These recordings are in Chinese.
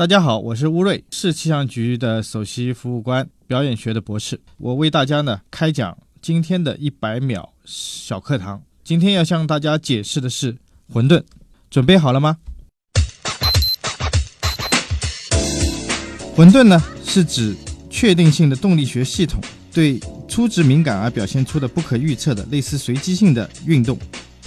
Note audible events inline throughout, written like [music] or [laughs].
大家好，我是乌瑞，市气象局的首席服务官，表演学的博士。我为大家呢开讲今天的一百秒小课堂。今天要向大家解释的是混沌，准备好了吗？混沌呢是指确定性的动力学系统对初值敏感而表现出的不可预测的类似随机性的运动。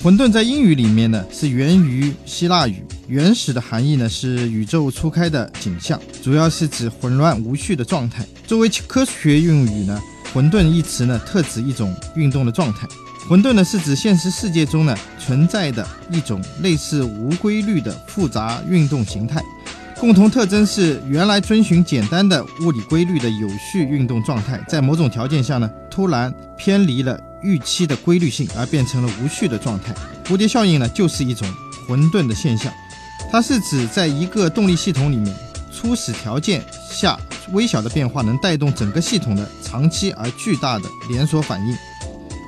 混沌在英语里面呢是源于希腊语，原始的含义呢是宇宙初开的景象，主要是指混乱无序的状态。作为科学用语呢，混沌一词呢特指一种运动的状态。混沌呢是指现实世界中呢存在的一种类似无规律的复杂运动形态，共同特征是原来遵循简单的物理规律的有序运动状态，在某种条件下呢突然偏离了。预期的规律性而变成了无序的状态。蝴蝶效应呢，就是一种混沌的现象。它是指在一个动力系统里面，初始条件下微小的变化能带动整个系统的长期而巨大的连锁反应。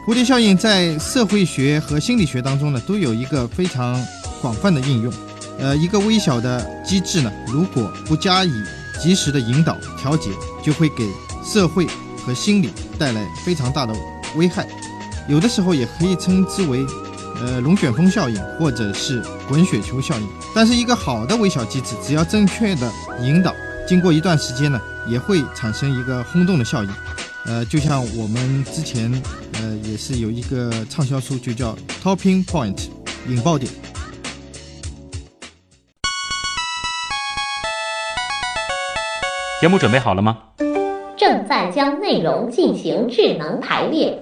蝴蝶效应在社会学和心理学当中呢，都有一个非常广泛的应用。呃，一个微小的机制呢，如果不加以及时的引导调节，就会给社会和心理带来非常大的危害。有的时候也可以称之为，呃，龙卷风效应或者是滚雪球效应。但是一个好的微小机制，只要正确的引导，经过一段时间呢，也会产生一个轰动的效应。呃，就像我们之前，呃，也是有一个畅销书，就叫 Topping Point，引爆点。节目准备好了吗？正在将内容进行智能排列。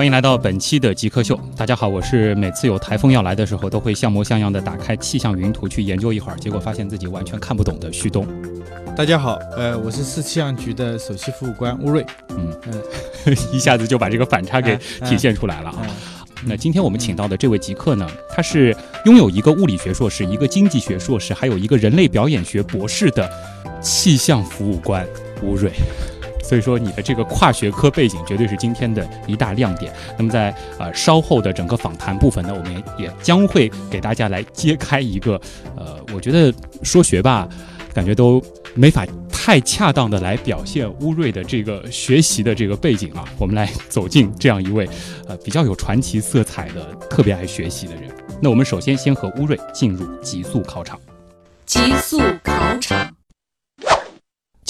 欢迎来到本期的极客秀。大家好，我是每次有台风要来的时候，都会像模像样的打开气象云图去研究一会儿，结果发现自己完全看不懂的旭东。大家好，呃，我是市气象局的首席服务官乌瑞。嗯嗯，[laughs] 一下子就把这个反差给体现出来了啊。那今天我们请到的这位极客呢，他是拥有一个物理学硕士、一个经济学硕士，还有一个人类表演学博士的气象服务官乌瑞。所以说，你的这个跨学科背景绝对是今天的一大亮点。那么，在呃稍后的整个访谈部分呢，我们也将会给大家来揭开一个，呃，我觉得说学霸，感觉都没法太恰当的来表现乌瑞的这个学习的这个背景啊。我们来走进这样一位，呃，比较有传奇色彩的、特别爱学习的人。那我们首先先和乌瑞进入极速考场。极速考场。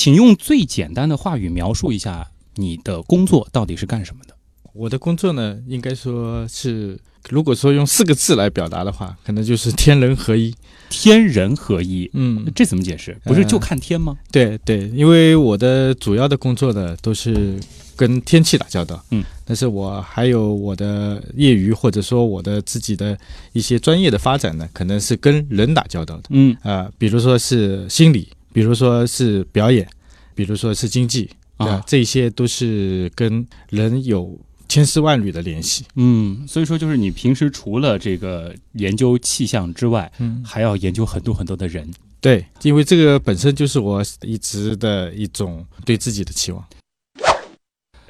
请用最简单的话语描述一下你的工作到底是干什么的？我的工作呢，应该说是，如果说用四个字来表达的话，可能就是天人合一。天人合一，嗯，这怎么解释？不是就看天吗？对对，因为我的主要的工作呢，都是跟天气打交道，嗯，但是我还有我的业余或者说我的自己的一些专业的发展呢，可能是跟人打交道的，嗯啊，比如说是心理。比如说是表演，比如说是经济啊，这些都是跟人有千丝万缕的联系。嗯，所以说就是你平时除了这个研究气象之外，嗯，还要研究很多很多的人。对，因为这个本身就是我一直的一种对自己的期望。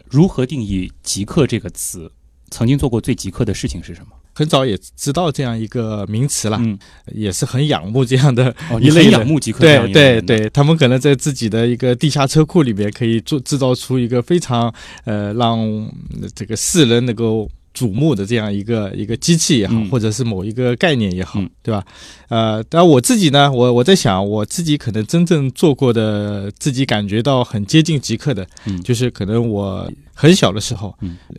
如何定义“极客”这个词？曾经做过最极客的事情是什么？很早也知道这样一个名词了，嗯，也是很仰慕这样的一类仰慕极客，对对对，他们可能在自己的一个地下车库里面可以做制造出一个非常呃让这个世人能够。瞩目的这样一个一个机器也好，或者是某一个概念也好，对吧？呃，但我自己呢，我我在想，我自己可能真正做过的，自己感觉到很接近极客的，就是可能我很小的时候，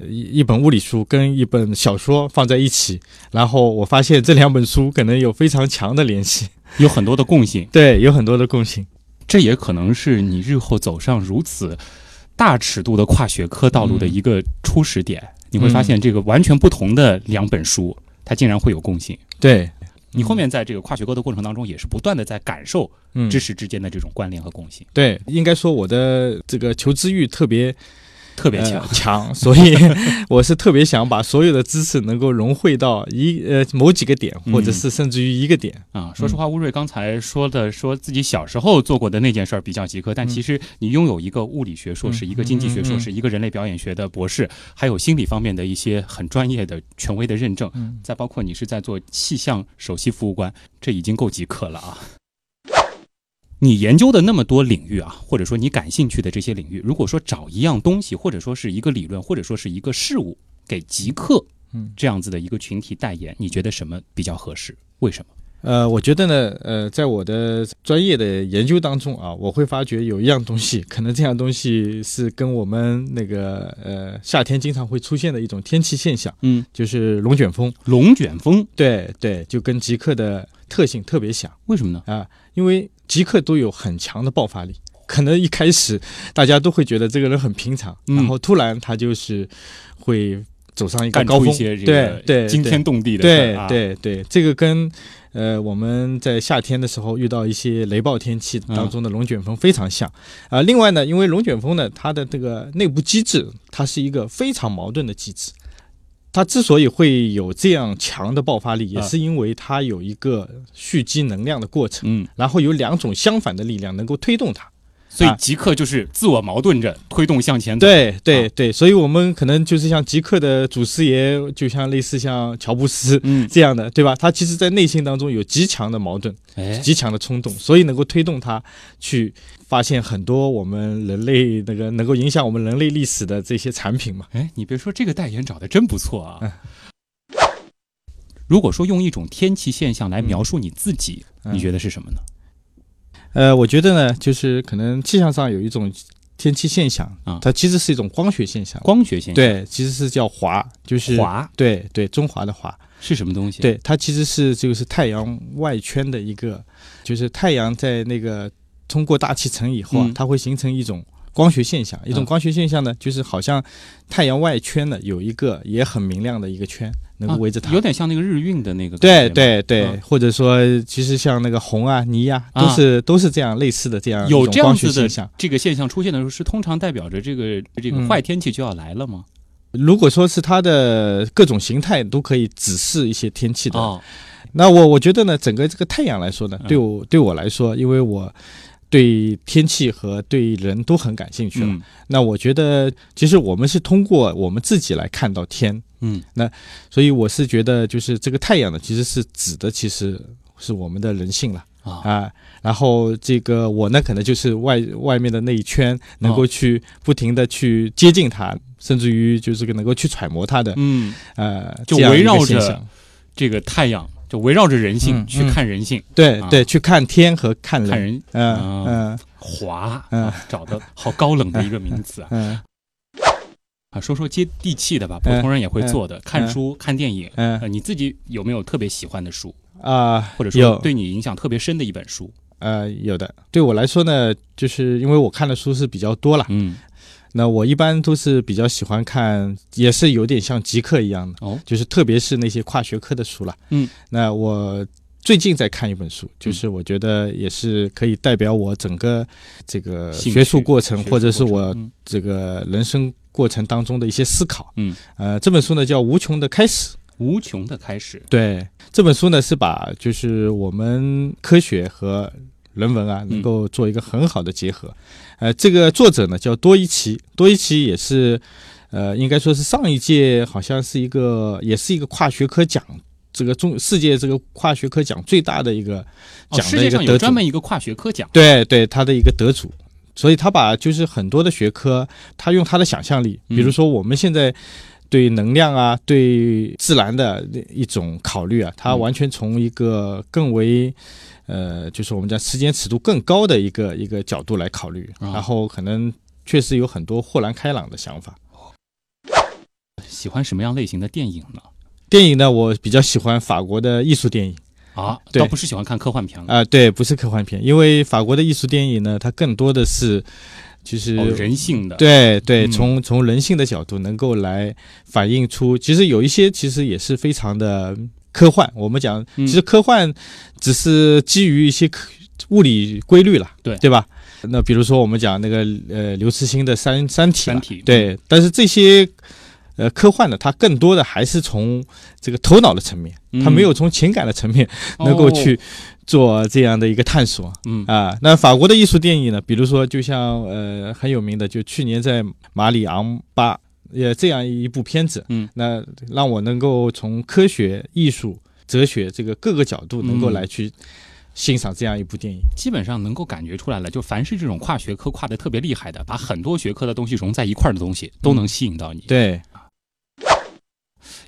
一一本物理书跟一本小说放在一起，然后我发现这两本书可能有非常强的联系，有很多的共性，[laughs] 对，有很多的共性，这也可能是你日后走上如此大尺度的跨学科道路的一个初始点。你会发现，这个完全不同的两本书，它竟然会有共性。对，你后面在这个跨学科的过程当中，也是不断的在感受嗯。知识之间的这种关联和共性，对，应该说我的这个求知欲特别特别强呃。强，[laughs] 所以我是特别想把所有的知识能够融汇到一呃某几个点，嗯或者是甚至于一个点。啊，说实话，乌瑞刚才说的，说自己小时候做过的那件事儿比较极客，但其实你拥有一个物理学硕士、嗯一个经济学硕士、一个人类表演学的博士，还有心理方面的一些很专业的权威的认证，嗯再包括你是在做气象首席服务官，这已经够极客了啊。你研究的那么多领域啊，或者说你感兴趣的这些领域，如果说找一样东西，或者说是一个理论，或者说是一个事物，给极客嗯这样子的一个群体代言，你觉得什么比较合适？为什么？呃，我觉得呢，呃，在我的专业的研究当中啊，我会发觉有一样东西，可能这样东西是跟我们那个呃夏天经常会出现的一种天气现象，嗯，就是龙卷风。龙卷风对对，就跟极客的特性特别像为什么呢？啊，因为极客都有很强的爆发力。可能一开始大家都会觉得这个人很平常，嗯然后突然他就是会走上一个高峰，出一些对对，惊天动地的事对对对，这个跟呃我们在夏天的时候遇到一些雷暴天气当中的龙卷风非常像。啊、另外呢，因为龙卷风呢，它的这个内部机制，它是一个非常矛盾的机制。它之所以会有这样强的爆发力，也啊是因为它有一个蓄积能量的过程，嗯，然后有两种相反的力量能够推动它。啊所以极客就是自我矛盾着推动向前走。对对啊对，所以我们可能就是像极客的祖师爷，就像类似像乔布斯，嗯，这样的，对吧？他其实，在内心当中有极强的矛盾，哎，极强的冲动，所以能够推动他去发现很多我们人类那个能够影响我们人类历史的这些产品嘛。哎，你别说，这个代言找的真不错啊。嗯如果说用一种天气现象来描述你自己，嗯你觉得是什么呢？呃，我觉得呢，就是可能气象上有一种天气现象啊它其实是一种光学现象。光学现象，对，其实是叫华，就是华对对，中华的华。是什么东西？，对，它其实是就是太阳外圈的一个，就是太阳在那个通过大气层以后啊，嗯它会形成一种光学现象。一种嗯光学现象呢，就是好像太阳外圈呢有一个也很明亮的一个圈，能够围着它。有点像那个日晕的那个感对。对对，嗯或者说，其实像那个红啊、泥呀、啊都是、都是这样类似的这样有这样子的现象。这个现象出现的时候，是通常代表着这个这个嗯坏天气就要来了吗？如果说是它的各种形态都可以指示一些天气的，哦，那我我觉得呢，整个这个太阳来说呢嗯，对我对我来说，因为我对天气和对人都很感兴趣了。嗯。那我觉得，其实我们是通过我们自己来看到天，嗯。那所以我是觉得，就是这个太阳呢，其实是指的其实是我们的人性了。啊。啊。然后这个我呢，可能就是外外面的那一圈，能哦够去不停的去接近它，甚至于就是能够去揣摩它的嗯，呃，就围绕着这个太阳就围绕着人性嗯去看人性，啊。对对，去看天和看人，看人。嗯啊。嗯。华，嗯。啊找的好高冷的一个名词啊！嗯啊，说说接地气的吧，普通人也会做的，看书、看电影。嗯。呃，你自己有没有特别喜欢的书，啊，或者说对你影响特别深的一本书？呃有的。对我来说呢，就是因为我看的书是比较多了，嗯，那我一般都是比较喜欢看，也是有点像极客一样的，哦，就是特别是那些跨学科的书了。嗯，那我最近在看一本书，就是我觉得也是可以代表我整个这个学术过程，或者是我这个人生过程当中的一些思考。嗯，呃，这本书呢叫《无穷的开始》。无穷的开始。对这本书呢，是把就是我们科学和人文啊，嗯能够做一个很好的结合。呃，这个作者呢叫多伊奇，多伊奇也是，呃，应该说是上一届好像是一个，也是一个跨学科奖。这个中世界这个跨学科奖最大的一个哦，奖世界上有的一个得主，专门一个跨学科奖。对对，他的一个得主，所以他把就是很多的学科，他用他的想象力，嗯比如说我们现在对能量啊，对自然的一种考虑啊，他嗯完全从一个更为呃，就是我们讲时间尺度更高的一个一个角度来考虑，啊然后可能确实有很多豁然开朗的想法。喜欢什么样类型的电影呢？电影呢，我比较喜欢法国的艺术电影啊，对倒不是喜欢看科幻片了。啊、对，不是科幻片，因为法国的艺术电影呢，它更多的是就是哦，人性的。对对，嗯从从人性的角度能够来反映出，其实有一些其实也是非常的科幻。我们讲，嗯其实科幻只是基于一些科物理规律了，对对吧？那比如说我们讲那个呃刘慈欣的三《三体》了，三体对，但是这些呃科幻呢，它更多的还是从这个头脑的层面，它嗯没有从情感的层面能够去做这样的一个探索。嗯啊，那法国的艺术电影呢？比如说，就像呃很有名的，就去年在马里昂巴呃这样一部片子，嗯，那让我能够从科学、艺术、哲学这个各个角度能够嗯来去欣赏这样一部电影。基本上能够感觉出来了，就凡是这种跨学科跨的特别厉害的，把很多学科的东西融在一块儿的东西，都能吸引到你。对，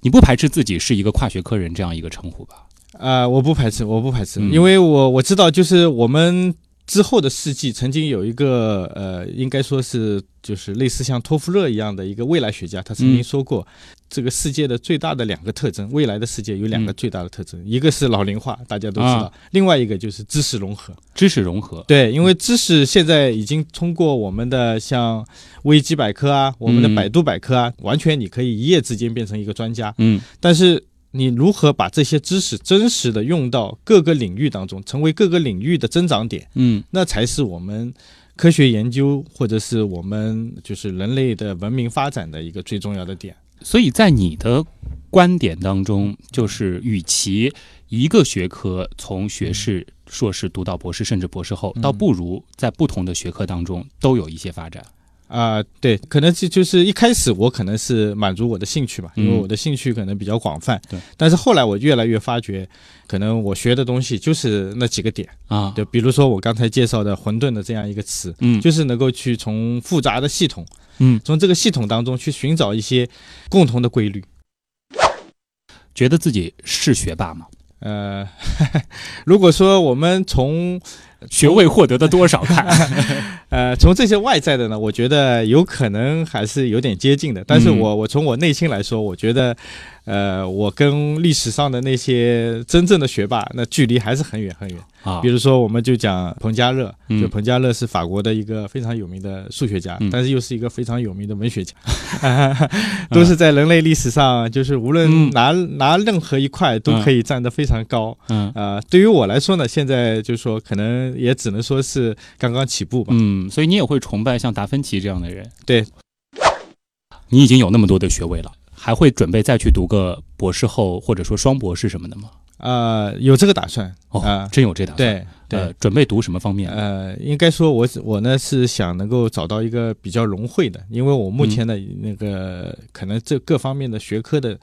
你不排斥自己是一个跨学科人这样一个称呼吧？啊，我不排斥，我不排斥，嗯因为我我知道，就是我们之后的世纪曾经有一个呃，应该说是就是类似像托夫勒一样的一个未来学家，他曾经嗯说过，这个世界的最大的两个特征，未来的世界有两个嗯最大的特征，一个是老龄化，大家都知道，啊另外一个就是知识融合。知识融合，对，因为知识现在已经通过我们的像维基百科啊，我们的嗯百度百科啊，完全你可以一夜之间变成一个专家。嗯但是你如何把这些知识真实的用到各个领域当中，成为各个领域的增长点，嗯那才是我们科学研究或者是我们就是人类的文明发展的一个最重要的点。所以在你的观点当中，就是与其一个学科从学士、硕士读到博士，甚至博士后，嗯倒不如在不同的学科当中都有一些发展。啊、对，可能就就是一开始我可能是满足我的兴趣吧，因为嗯我的兴趣可能比较广泛。对，但是后来我越来越发觉，可能我学的东西就是那几个点。啊，对比如说我刚才介绍的“混沌”的这样一个词，嗯就是能够去从复杂的系统，嗯，从这个系统当中去寻找一些共同的规律。觉得自己是学霸吗？呃，[laughs] 如果说我们从学位获得的多少看？[laughs] 呃从这些外在的呢，我觉得有可能还是有点接近的。但是嗯我我从我内心来说，我觉得，呃，我跟历史上的那些真正的学霸，那距离还是很远很远。啊比，如说，我们就讲彭加勒，嗯就彭加勒是法国的一个非常有名的数学家，嗯但是又是一个非常有名的文学家，[laughs] 都是在人类历史上，就是无嗯论拿、拿任何一块都可以站得非常高。嗯呃，对于我来说呢，现在就是说，可能也只能说是刚刚起步吧。嗯，所以你也会崇拜像达芬奇这样的人。对，你已经有那么多的学位了，还会准备再去读个博士后或者说双博士什么的吗？呃，有这个打算哦，啊真有这打算。对对。呃，准备读什么方面？呃，应该说我是我呢是想能够找到一个比较融汇的，因为我目前的那个、可能这各方面的学科的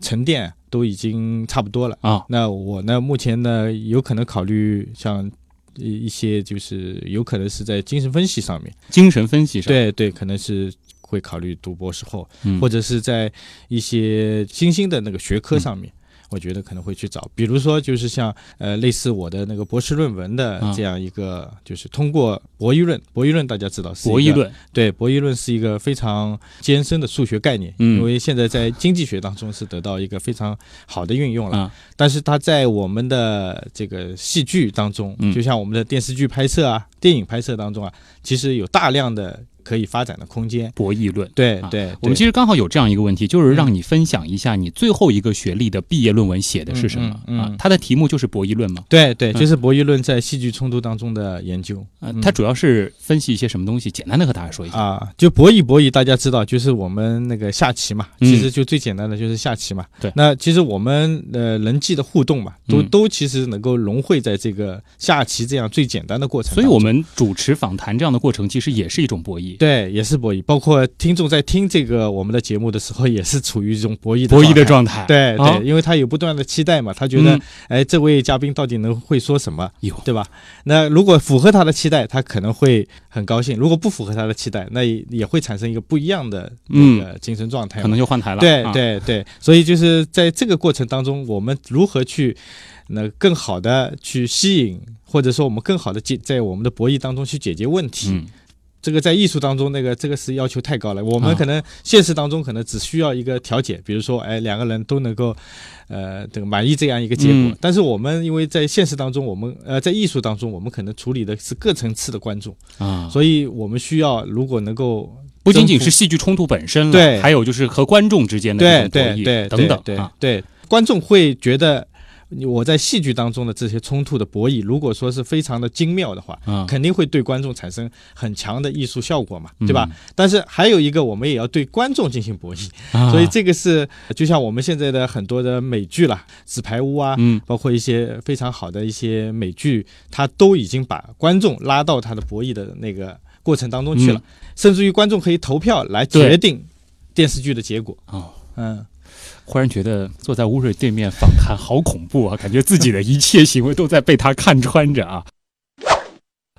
沉淀都已经差不多了。啊，那我呢目前呢有可能考虑像一一些就是有可能是在精神分析上面，精神分析上，对对，可能是会考虑读博士后，嗯，或者是在一些新兴的那个学科上面。我觉得可能会去找，比如说就是像呃类似我的那个博士论文的啊。这样一个，就是通过博弈论，博弈论大家知道是博弈，论，对，博弈论是一个非常艰深的数学概念，嗯。因为现在在经济学当中是得到一个非常好的运用了，啊，但是它在我们的这个戏剧当中，嗯。就像我们的电视剧拍摄啊、电影拍摄当中啊，其实有大量的可以发展的空间。博弈论。啊对对，对我们其实刚好有这样一个问题，就是让你分享一下你最后一个学历的毕业论文写的是什么嗯嗯嗯啊？它的题目就是博弈论嘛？对对，嗯就是博弈论在戏剧冲突当中的研究。呃嗯，它主要是分析一些什么东西？简单的和大家说一下。啊，就博弈博弈，大家知道，就是我们那个下棋嘛，嗯其实就最简单的就是下棋嘛。对那其实我们呃人际的互动嘛，都、嗯都其实能够融汇在这个下棋这样最简单的过程。所以我们主持访谈这样的过程，其实也是一种博弈。对也是博弈，包括听众在听这个我们的节目的时候，也是处于一种博弈的博弈的状状态。态。对对、啊因为他有不断的期待嘛，他觉得、嗯哎，这位嘉宾到底能会说什么，有对吧？那如果符合他的期待，他可能会很高兴；如果不符合他的期待，那也也会产生一个不一样的那个精神状态嘛。可能就换台了。对啊，对对，所以就是在这个过程当中，我们如何去那更好的去吸引，或者说我们更好的解在我们的博弈当中去解决问题。嗯，这个在艺术当中，那个这个是要求太高了。我们啊可能现实当中可能只需要一个调解，比如说，哎，两个人都能够，呃，这个满意这样一个结果。嗯但是我们因为在现实当中，我们呃在艺术当中，我们可能处理的是各层次的观众，啊，所以我们需要如果能够不仅仅是戏剧冲突本身了，对还有就是和观众之间的对对对等等对啊。对，观众会觉得。我在戏剧当中的这些冲突的博弈，如果说是非常的精妙的话，啊。肯定会对观众产生很强的艺术效果嘛，对吧？嗯但是还有一个，我们也要对观众进行博弈，啊。所以这个是就像我们现在的很多的美剧啦，《纸牌屋》啊，嗯。包括一些非常好的一些美剧，它都已经把观众拉到它的博弈的那个过程当中去了，甚至于观众可以投票来决定电视剧的结果。哦，嗯，忽然觉得坐在乌瑞对面访谈好恐怖啊，感觉自己的一切行为都在被他看穿着啊。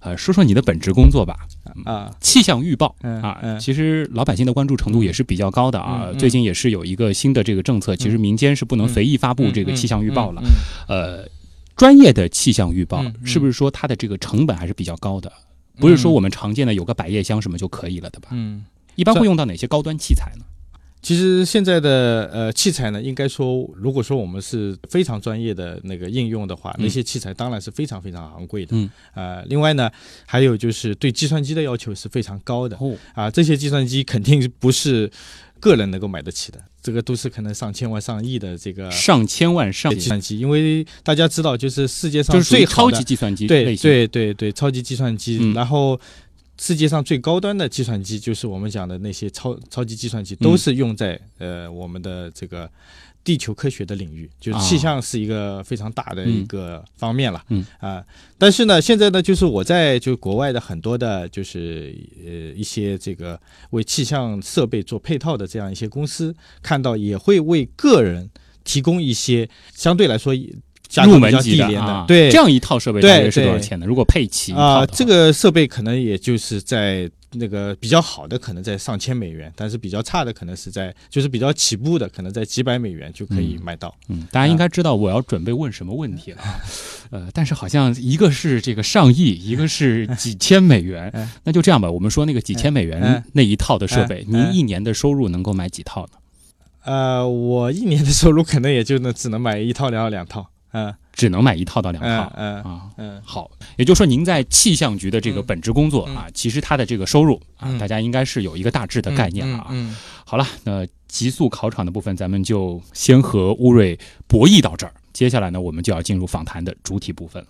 呃，说说你的本职工作吧，啊，气象预报嗯啊，嗯其实老百姓的关注程度也是比较高的啊。最近也是有一个新的这个政策，其实民间是不能随意发布这个气象预报了。呃，专业的气象预报是不是说它的这个成本还是比较高的？不是说我们常见的有个百叶箱什么就可以了的吧？嗯，一般会用到哪些高端器材呢？其实现在的呃器材呢，应该说，如果说我们是非常专业的那个应用的话，嗯。那些器材当然是非常非常昂贵的。嗯，呃，另外呢，还有就是对计算机的要求是非常高的。哦，啊，这些计算机肯定不是个人能够买得起的，这个都是可能上千万、上亿的这个上千万上计算机，因为大家知道，就是世界上就是最超级计算机对。对对对，超级计算机，嗯。然后。世界上最高端的计算机，就是我们讲的那些超超级计算机，嗯都是用在、呃我们的这个地球科学的领域，就是啊。气象是一个非常大的一个方面了。嗯。啊、但是呢，现在呢，就是我在就国外的很多的，就是呃一些这个为气象设备做配套的这样一些公司，看到也会为个人提供一些相对来说入门级的啊，对这样一套设备大约是多少钱呢？如果配齐啊、这个设备可能也就是在那个比较好的，可能在上千美元，但是比较差的可能是在就是比较起步的，可能在几百美元就可以买到。嗯，大家应该知道我要准备问什么问题了，呃，但是好像一个是这个上亿，一个是几千美元 [laughs] 嗯，那就这样吧，我们说那个几千美元嗯那一套的设备，嗯您一年的收入能够买几套呢？呃，我一年的收入可能也就能只能买一套两套两套。嗯只能买一套到两嗯套嗯啊。嗯好，也就是说，您在气象局的这个本职工作啊，其实他的这个收入啊，嗯大家应该是有一个大致的概念了啊。嗯好了，那极速考场的部分，咱们就先和乌瑞博弈到这儿。接下来呢，我们就要进入访谈的主体部分了。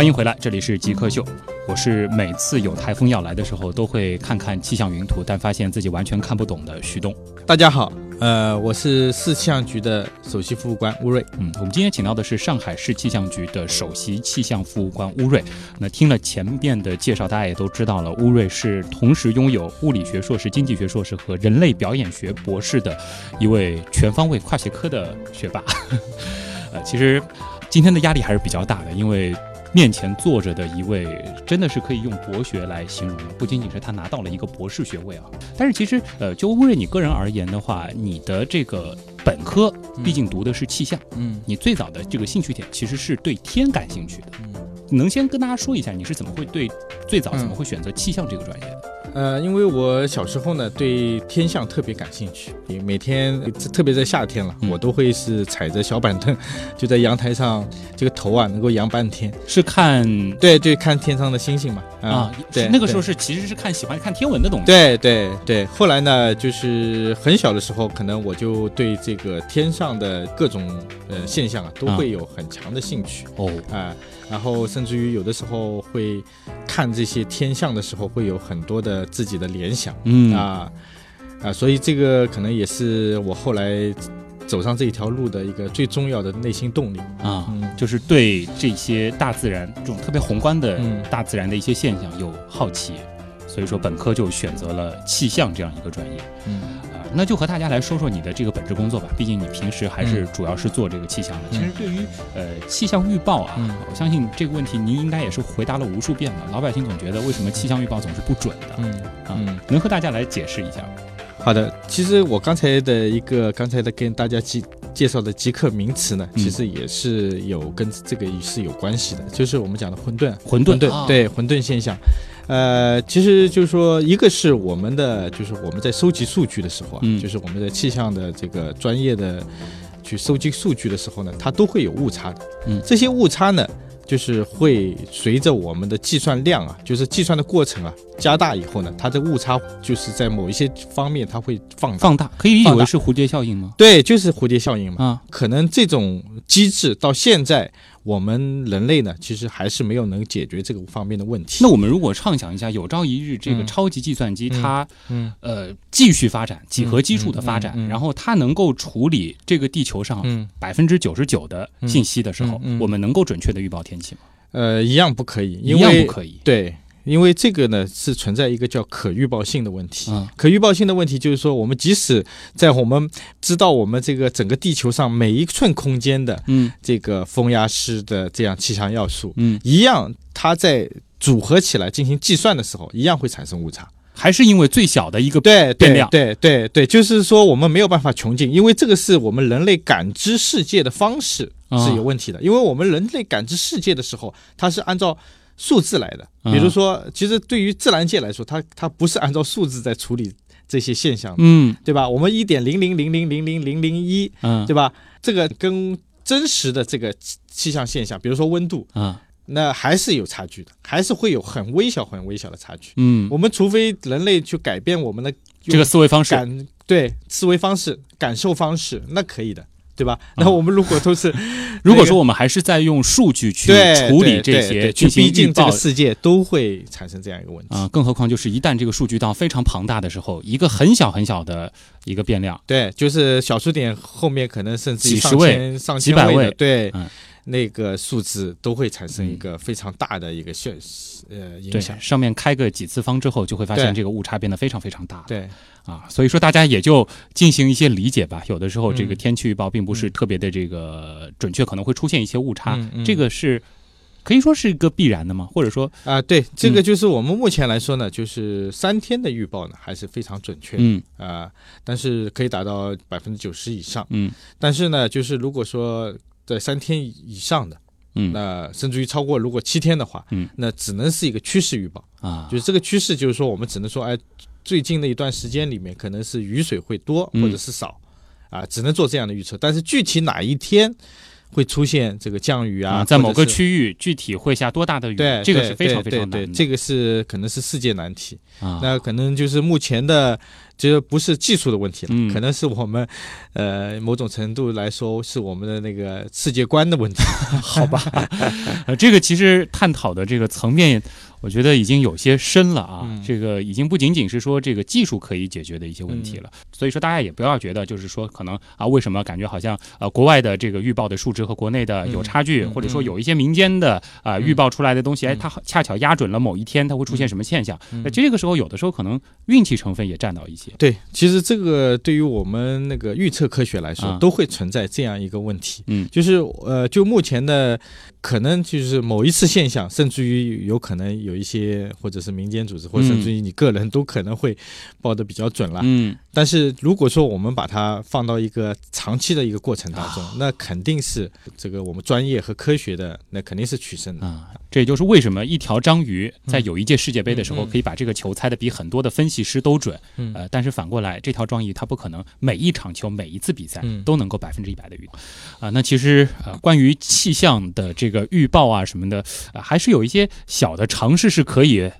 欢迎回来，这里是极客秀。我是每次有台风要来的时候，都会看看气象云图，但发现自己完全看不懂的徐东。大家好，呃，我是市气象局的首席服务官乌瑞。嗯，我们今天请到的是上海市气象局的首席气象服务官乌瑞。那听了前面的介绍，大家也都知道了，乌瑞是同时拥有物理学硕士、经济学硕士和人类表演学博士的一位全方位跨学科的学霸。[laughs] 呃，其实今天的压力还是比较大的，因为。面前坐着的一位，真的是可以用博学来形容的，不仅仅是他拿到了一个博士学位啊。但是其实，呃，就乌瑞你个人而言的话，你的这个本科毕竟读的是气象，嗯，你最早的这个兴趣点其实是对天感兴趣的。嗯，能先跟大家说一下，你是怎么会对最早怎嗯么会选择气象这个专业的？呃，因为我小时候呢对天象特别感兴趣，每天特别在夏天了，嗯我都会是踩着小板凳，就在阳台上，这个头啊能够扬半天。是看对对，看天上的星星嘛。啊，对，那个时候是其实是看喜欢看天文的东西。对对对，后来呢，就是很小的时候，可能我就对这个天上的各种呃现象啊，都啊会有很强的兴趣哦啊、然后甚至于有的时候会看这些天象的时候，会有很多的自己的联想，嗯。啊啊，所以这个可能也是我后来走上这一条路的一个最重要的内心动力。啊，嗯。就是对这些大自然这种特别宏观的嗯。大自然的一些现象有好奇，所以说本科就选择了气象这样一个专业。嗯。啊，那就和大家来说说你的这个本职工作吧。毕竟你平时还是主要是做这个气象的。嗯其实对于呃气象预报啊，嗯我相信这个问题您应该也是回答了无数遍了。老百姓总觉得为什么气象预报总是不准的？嗯啊，嗯能和大家来解释一下吗？好的，其实我刚才的一个刚才的跟大家介介绍的极客名词呢，嗯其实也是有跟这个是有关系的，就是我们讲的混沌，混沌对混沌现象。呃，其实就是说，一个是我们的，就是我们在收集数据的时候啊，嗯就是我们的气象的这个专业的去收集数据的时候呢，它都会有误差的。嗯这些误差呢，就是会随着我们的计算量啊，就是计算的过程啊加大以后呢，它的误差就是在某一些方面它会放大。放大，可以理解为是蝴蝶效应吗？对，就是蝴蝶效应嘛。啊，可能这种机制到现在，我们人类呢，其实还是没有能解决这个方面的问题。那我们如果畅想一下，有朝一日这个嗯。超级计算机它嗯呃继续发展，几何基础的发展，然后它能够处理这个地球上嗯。百分之九十九的信息的时候，我们能够准确的预报天气吗？呃，一样不可以，一样不可以。对，因为这个呢是存在一个叫可预报性的问题。嗯可预报性的问题就是说，我们即使在我们知道我们这个整个地球上每一寸空间的嗯这个风压湿的这样气象要素，嗯，一样它在组合起来进行计算的时候，一样会产生误差。还是因为最小的一个对变量对对对，就是说我们没有办法穷尽，因为这个是我们人类感知世界的方式啊是有问题的。因为我们人类感知世界的时候，它是按照数字来的。啊比如说，其实对于自然界来说，它它不是按照数字在处理这些现象的，嗯对吧？我们一点零零零零零零零零一，嗯对吧？这个跟真实的这个气气象现象，比如说温度，啊那还是有差距的，还是会有很微小、很微小的差距。嗯，我们除非人类去改变我们的这个思维方式感对思维方式、感受方式，那可以的，对吧？啊那我们如果都是，[laughs] 如果说我们还是在用数据去处理这些去逼近这个世界，都会产生这样一个问题。啊，更何况就是一旦这个数据到非常庞大的时候，一个很小很小的一个变量，对，就是小数点后面可能甚至几十位千、上几百位，对，嗯那个数字都会产生一个非常大的一个效呃影对响。上面开个几次方之后，就会发现这个误差变得非常非常大。对，啊，所以说大家也就进行一些理解吧。有的时候这个嗯天气预报并不是特别的这个准确，可能会出现一些误差，这个是可以说是一个必然的吗？或者说，啊，对，这个嗯就是我们目前来说呢，就是三天的预报呢还是非常准确。嗯啊、但是可以达到百分之九十以上。嗯但是呢，就是如果说在三天以上的，嗯那甚至于超过如果七天的话，嗯那只能是一个趋势预报。啊，就是这个趋势，就是说我们只能说，哎，最近的一段时间里面可能是雨水会多嗯或者是少，啊，只能做这样的预测。但是具体哪一天会出现这个降雨啊，啊，在某个区域具体会下多大的雨，对，这个是非常非对对对，常难的。这个是可能是世界难题。啊，那可能就是目前的，这不是技术的问题了，嗯可能是我们，呃，某种程度来说是我们的那个世界观的问题。[laughs] 好吧，呃，这个其实探讨的这个层面，我觉得已经有些深了啊。嗯这个已经不仅仅是说这个技术可以解决的一些问题了。所以说，大家也不要觉得就是说可能啊，为什么感觉好像呃国外的这个预报的数值和国内的有差距，嗯或者说有一些民间的啊、预报出来的东西，哎，嗯它恰巧压准了某一天它会出现什么现象。嗯那、这个时候有的时候可能运气成分也占到一些。对，其实这个对于我们那个预测科学来说，啊都会存在这样一个问题。嗯就是呃，就目前的可能就是某一次现象，甚至于有可能有一些或者是民间组织，或者甚至于你个人都可能会报的比较准了。嗯但是如果说我们把它放到一个长期的一个过程当啊中，那肯定是这个我们专业和科学的，那肯定是取胜的。啊，这也就是为什么一条章鱼在嗯有一届世界杯的时候，可以把这个球猜的比很多的分析师都准。嗯呃，但是反过来，这条状意它不可能每一场球、每一次比赛嗯都能够百分之一百的预报啊。那其实呃，关于气象的这个预报啊什么的，呃，还是有一些小的尝试是可以。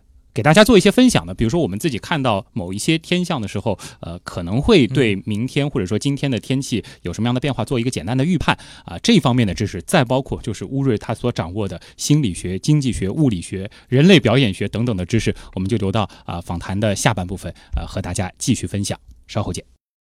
给大家做一些分享的，比如说我们自己看到某一些天象的时候，呃，可能会对明天或者说今天的天气有什么样的变化做一个简单的预判啊、这一方面的知识，再包括就是乌瑞他所掌握的心理学、经济学、物理学、人类表演学等等的知识，我们就留到啊、访谈的下半部分，呃，和大家继续分享。稍后见。